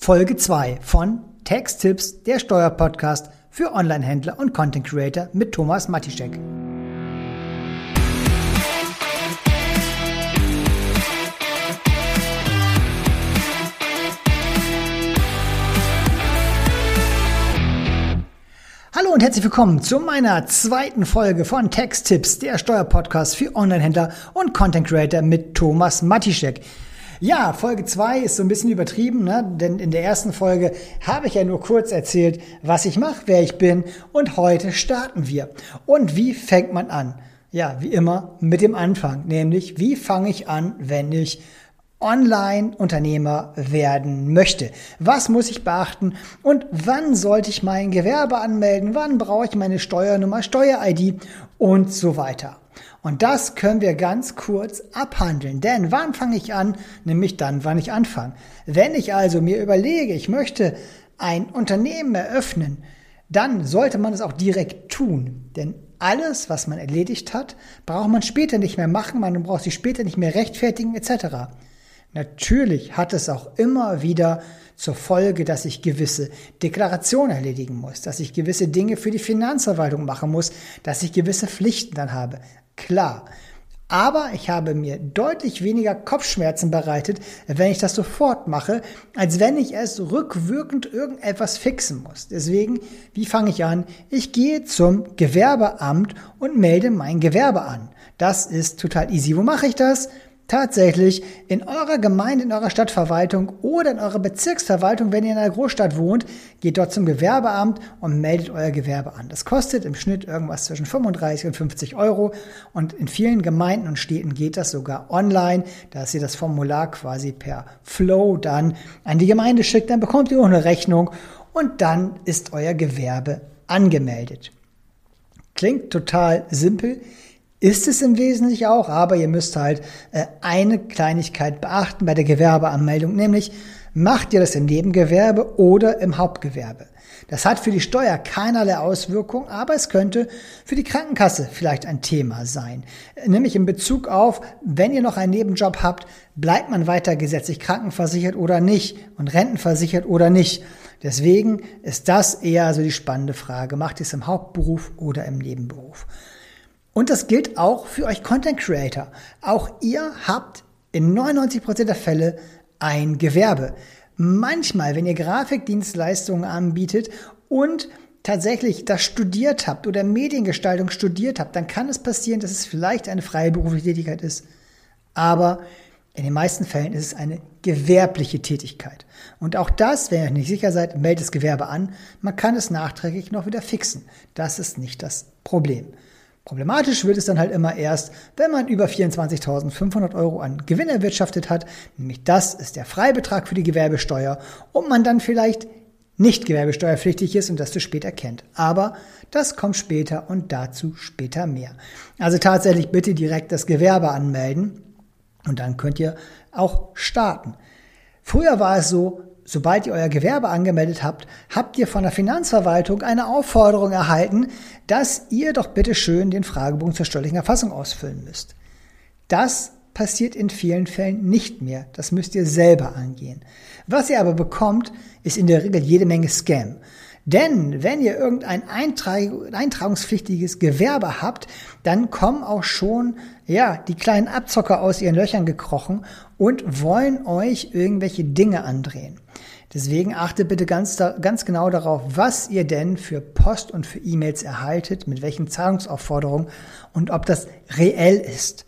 Folge 2 von Texttipps, der Steuerpodcast für Online-Händler und Content Creator mit Thomas Matischek. Hallo und herzlich willkommen zu meiner zweiten Folge von Texttipps, der Steuerpodcast für Online-Händler und Content Creator mit Thomas Matischek. Ja, Folge 2 ist so ein bisschen übertrieben, ne? denn in der ersten Folge habe ich ja nur kurz erzählt, was ich mache, wer ich bin und heute starten wir. Und wie fängt man an? Ja, wie immer mit dem Anfang, nämlich wie fange ich an, wenn ich Online-Unternehmer werden möchte. Was muss ich beachten und wann sollte ich mein Gewerbe anmelden? Wann brauche ich meine Steuernummer, Steuer-ID und so weiter. Und das können wir ganz kurz abhandeln. Denn wann fange ich an? Nämlich dann, wann ich anfange. Wenn ich also mir überlege, ich möchte ein Unternehmen eröffnen, dann sollte man es auch direkt tun. Denn alles, was man erledigt hat, braucht man später nicht mehr machen, man braucht sich später nicht mehr rechtfertigen etc. Natürlich hat es auch immer wieder zur Folge, dass ich gewisse Deklarationen erledigen muss, dass ich gewisse Dinge für die Finanzverwaltung machen muss, dass ich gewisse Pflichten dann habe klar. Aber ich habe mir deutlich weniger Kopfschmerzen bereitet, wenn ich das sofort mache, als wenn ich es rückwirkend irgendetwas fixen muss. Deswegen, wie fange ich an? Ich gehe zum Gewerbeamt und melde mein Gewerbe an. Das ist total easy. Wo mache ich das? Tatsächlich in eurer Gemeinde, in eurer Stadtverwaltung oder in eurer Bezirksverwaltung, wenn ihr in einer Großstadt wohnt, geht dort zum Gewerbeamt und meldet euer Gewerbe an. Das kostet im Schnitt irgendwas zwischen 35 und 50 Euro und in vielen Gemeinden und Städten geht das sogar online, dass ihr das Formular quasi per Flow dann an die Gemeinde schickt, dann bekommt ihr auch eine Rechnung und dann ist euer Gewerbe angemeldet. Klingt total simpel. Ist es im Wesentlichen auch, aber ihr müsst halt äh, eine Kleinigkeit beachten bei der Gewerbeanmeldung, nämlich macht ihr das im Nebengewerbe oder im Hauptgewerbe. Das hat für die Steuer keinerlei Auswirkung, aber es könnte für die Krankenkasse vielleicht ein Thema sein. Nämlich in Bezug auf, wenn ihr noch einen Nebenjob habt, bleibt man weiter gesetzlich krankenversichert oder nicht und rentenversichert oder nicht. Deswegen ist das eher so die spannende Frage. Macht ihr es im Hauptberuf oder im Nebenberuf? Und das gilt auch für euch Content Creator. Auch ihr habt in 99% der Fälle ein Gewerbe. Manchmal, wenn ihr Grafikdienstleistungen anbietet und tatsächlich das studiert habt oder Mediengestaltung studiert habt, dann kann es passieren, dass es vielleicht eine freie berufliche Tätigkeit ist. Aber in den meisten Fällen ist es eine gewerbliche Tätigkeit. Und auch das, wenn ihr euch nicht sicher seid, meldet das Gewerbe an. Man kann es nachträglich noch wieder fixen. Das ist nicht das Problem. Problematisch wird es dann halt immer erst, wenn man über 24.500 Euro an Gewinn erwirtschaftet hat, nämlich das ist der Freibetrag für die Gewerbesteuer und man dann vielleicht nicht gewerbesteuerpflichtig ist und das zu spät erkennt. Aber das kommt später und dazu später mehr. Also tatsächlich bitte direkt das Gewerbe anmelden und dann könnt ihr auch starten. Früher war es so, sobald ihr euer Gewerbe angemeldet habt, habt ihr von der Finanzverwaltung eine Aufforderung erhalten, dass ihr doch bitte schön den Fragebogen zur steuerlichen Erfassung ausfüllen müsst. Das passiert in vielen Fällen nicht mehr. Das müsst ihr selber angehen. Was ihr aber bekommt, ist in der Regel jede Menge Scam. Denn wenn ihr irgendein eintragungspflichtiges Gewerbe habt, dann kommen auch schon ja, die kleinen Abzocker aus ihren Löchern gekrochen und wollen euch irgendwelche Dinge andrehen. Deswegen achtet bitte ganz, ganz genau darauf, was ihr denn für Post und für E-Mails erhaltet, mit welchen Zahlungsaufforderungen und ob das reell ist.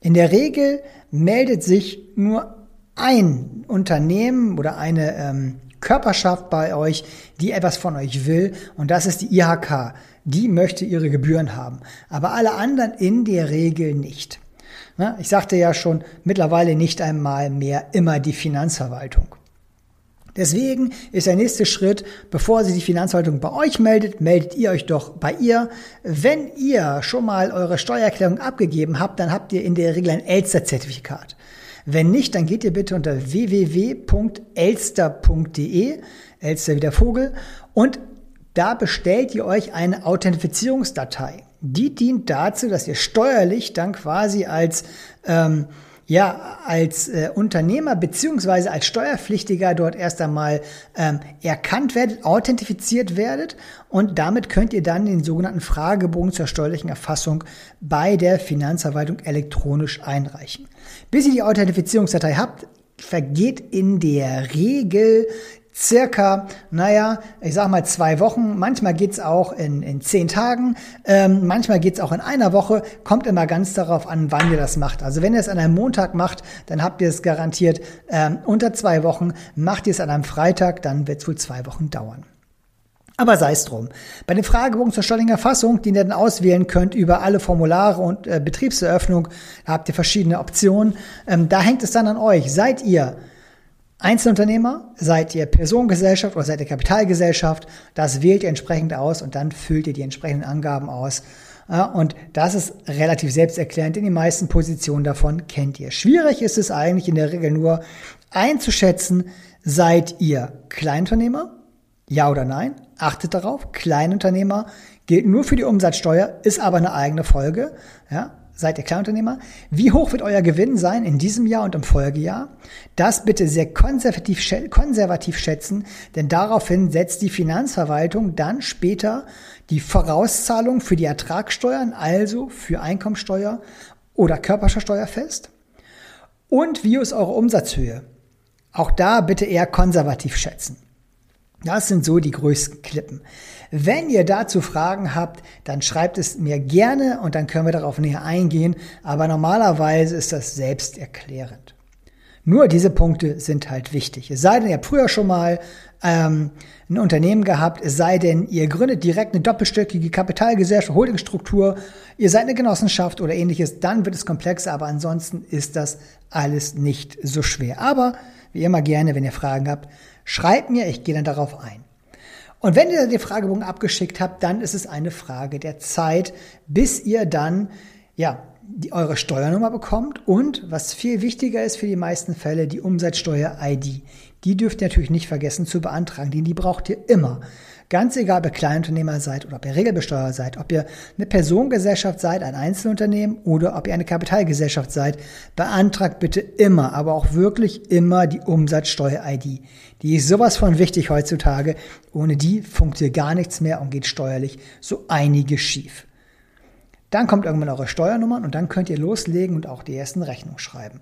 In der Regel meldet sich nur ein Unternehmen oder eine ähm, Körperschaft bei euch, die etwas von euch will, und das ist die IHK. Die möchte ihre Gebühren haben, aber alle anderen in der Regel nicht. Ich sagte ja schon, mittlerweile nicht einmal mehr immer die Finanzverwaltung. Deswegen ist der nächste Schritt, bevor sich die Finanzverwaltung bei euch meldet, meldet ihr euch doch bei ihr. Wenn ihr schon mal eure Steuererklärung abgegeben habt, dann habt ihr in der Regel ein Elster-Zertifikat. Wenn nicht, dann geht ihr bitte unter www.elster.de, Elster wie der Vogel, und da bestellt ihr euch eine Authentifizierungsdatei. Die dient dazu, dass ihr steuerlich dann quasi als ähm, ja als äh, Unternehmer beziehungsweise als Steuerpflichtiger dort erst einmal ähm, erkannt werdet, authentifiziert werdet und damit könnt ihr dann den sogenannten Fragebogen zur steuerlichen Erfassung bei der Finanzverwaltung elektronisch einreichen. Bis ihr die Authentifizierungsdatei habt, vergeht in der Regel circa, naja, ich sag mal zwei Wochen. Manchmal geht's auch in, in zehn Tagen, ähm, manchmal geht's auch in einer Woche. Kommt immer ganz darauf an, wann ihr das macht. Also wenn ihr es an einem Montag macht, dann habt ihr es garantiert ähm, unter zwei Wochen. Macht ihr es an einem Freitag, dann wird's wohl zwei Wochen dauern. Aber sei es drum. Bei den Fragebogen zur steuerlichen Erfassung, die ihr dann auswählen könnt über alle Formulare und äh, Betriebseröffnung, habt ihr verschiedene Optionen. Ähm, da hängt es dann an euch. Seid ihr Einzelunternehmer, seid ihr Personengesellschaft oder seid ihr Kapitalgesellschaft, das wählt ihr entsprechend aus und dann füllt ihr die entsprechenden Angaben aus. Und das ist relativ selbsterklärend, denn die meisten Positionen davon kennt ihr. Schwierig ist es eigentlich in der Regel nur einzuschätzen, seid ihr Kleinunternehmer? Ja oder nein? Achtet darauf, Kleinunternehmer gilt nur für die Umsatzsteuer, ist aber eine eigene Folge. Ja, Seid ihr Kleinunternehmer? Wie hoch wird euer Gewinn sein in diesem Jahr und im Folgejahr? Das bitte sehr konservativ, konservativ schätzen, denn daraufhin setzt die Finanzverwaltung dann später die Vorauszahlung für die Ertragssteuern, also für Einkommensteuer oder Körperschaftsteuer fest. Und wie ist eure Umsatzhöhe? Auch da bitte eher konservativ schätzen. Das sind so die größten Klippen. Wenn ihr dazu Fragen habt, dann schreibt es mir gerne und dann können wir darauf näher eingehen. Aber normalerweise ist das selbsterklärend. Nur diese Punkte sind halt wichtig. Es sei denn, ihr habt früher schon mal ähm, ein Unternehmen gehabt, es sei denn, ihr gründet direkt eine doppelstöckige Kapitalgesellschaft, Holdingstruktur, ihr seid eine Genossenschaft oder ähnliches, dann wird es komplexer, aber ansonsten ist das alles nicht so schwer. Aber wie immer gerne, wenn ihr Fragen habt, Schreibt mir, ich gehe dann darauf ein. Und wenn ihr den Fragebogen abgeschickt habt, dann ist es eine Frage der Zeit, bis ihr dann, ja, die, eure Steuernummer bekommt und, was viel wichtiger ist für die meisten Fälle, die Umsatzsteuer-ID. Die dürft ihr natürlich nicht vergessen zu beantragen, denn die braucht ihr immer. Ganz egal, ob ihr Kleinunternehmer seid oder ob ihr Regelbesteuerer seid, ob ihr eine Personengesellschaft seid, ein Einzelunternehmen oder ob ihr eine Kapitalgesellschaft seid, beantragt bitte immer, aber auch wirklich immer die Umsatzsteuer-ID. Die ist sowas von wichtig heutzutage. Ohne die funktioniert gar nichts mehr und geht steuerlich so einiges schief. Dann kommt irgendwann eure Steuernummern und dann könnt ihr loslegen und auch die ersten Rechnungen schreiben.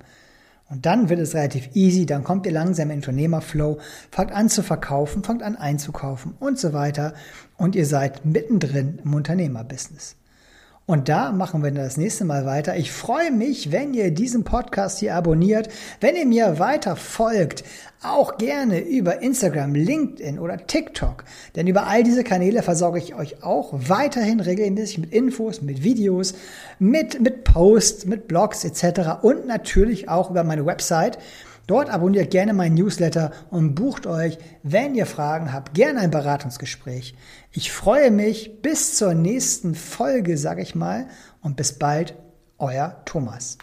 Und dann wird es relativ easy, dann kommt ihr langsam in Unternehmerflow, fangt an zu verkaufen, fangt an einzukaufen und so weiter und ihr seid mittendrin im Unternehmerbusiness. Und da machen wir das nächste Mal weiter. Ich freue mich, wenn ihr diesen Podcast hier abonniert, wenn ihr mir weiter folgt, auch gerne über Instagram, LinkedIn oder TikTok. Denn über all diese Kanäle versorge ich euch auch weiterhin regelmäßig mit Infos, mit Videos, mit, mit Posts, mit Blogs etc. Und natürlich auch über meine Website Dort abonniert gerne meinen Newsletter und bucht euch, wenn ihr Fragen habt, gerne ein Beratungsgespräch. Ich freue mich bis zur nächsten Folge, sage ich mal, und bis bald, euer Thomas.